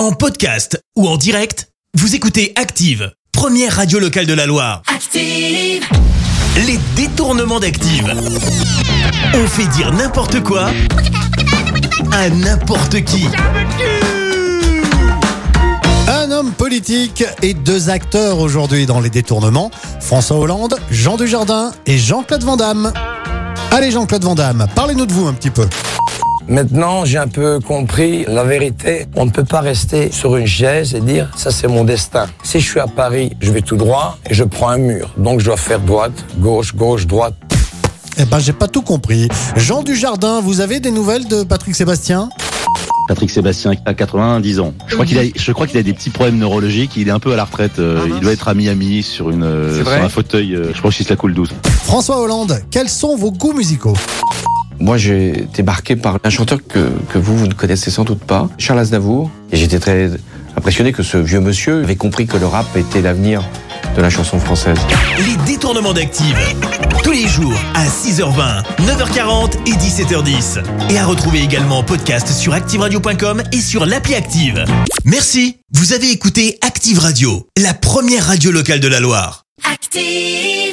En podcast ou en direct, vous écoutez Active, première radio locale de la Loire. Active. Les détournements d'Active. On fait dire n'importe quoi à n'importe qui. Un homme politique et deux acteurs aujourd'hui dans les détournements. François Hollande, Jean Dujardin et Jean-Claude Van Damme. Allez Jean-Claude Van Damme, parlez-nous de vous un petit peu. Maintenant, j'ai un peu compris la vérité. On ne peut pas rester sur une chaise et dire ça c'est mon destin. Si je suis à Paris, je vais tout droit et je prends un mur. Donc je dois faire droite, gauche, gauche, droite. Eh ben j'ai pas tout compris. Jean Dujardin, vous avez des nouvelles de Patrick Sébastien? Patrick Sébastien a 90 ans. Je crois qu'il a, je crois qu'il a des petits problèmes neurologiques. Il est un peu à la retraite. euh, il doit être à Miami sur une, euh, sur un fauteuil. euh, je pense qu'il se la coule douce. François Hollande, quels sont vos goûts musicaux? Moi, j'ai été marqué par un chanteur que, que vous, vous ne connaissez sans doute pas, Charles Aznavour. Et j'étais très impressionné que ce vieux monsieur avait compris que le rap était l'avenir de la chanson française. Les détournements d'Active. Tous les jours à 6h20, 9h40 et 17h10. Et à retrouver également en podcast sur ActiveRadio.com et sur l'appli Active. Merci. Vous avez écouté Active Radio, la première radio locale de la Loire. Active.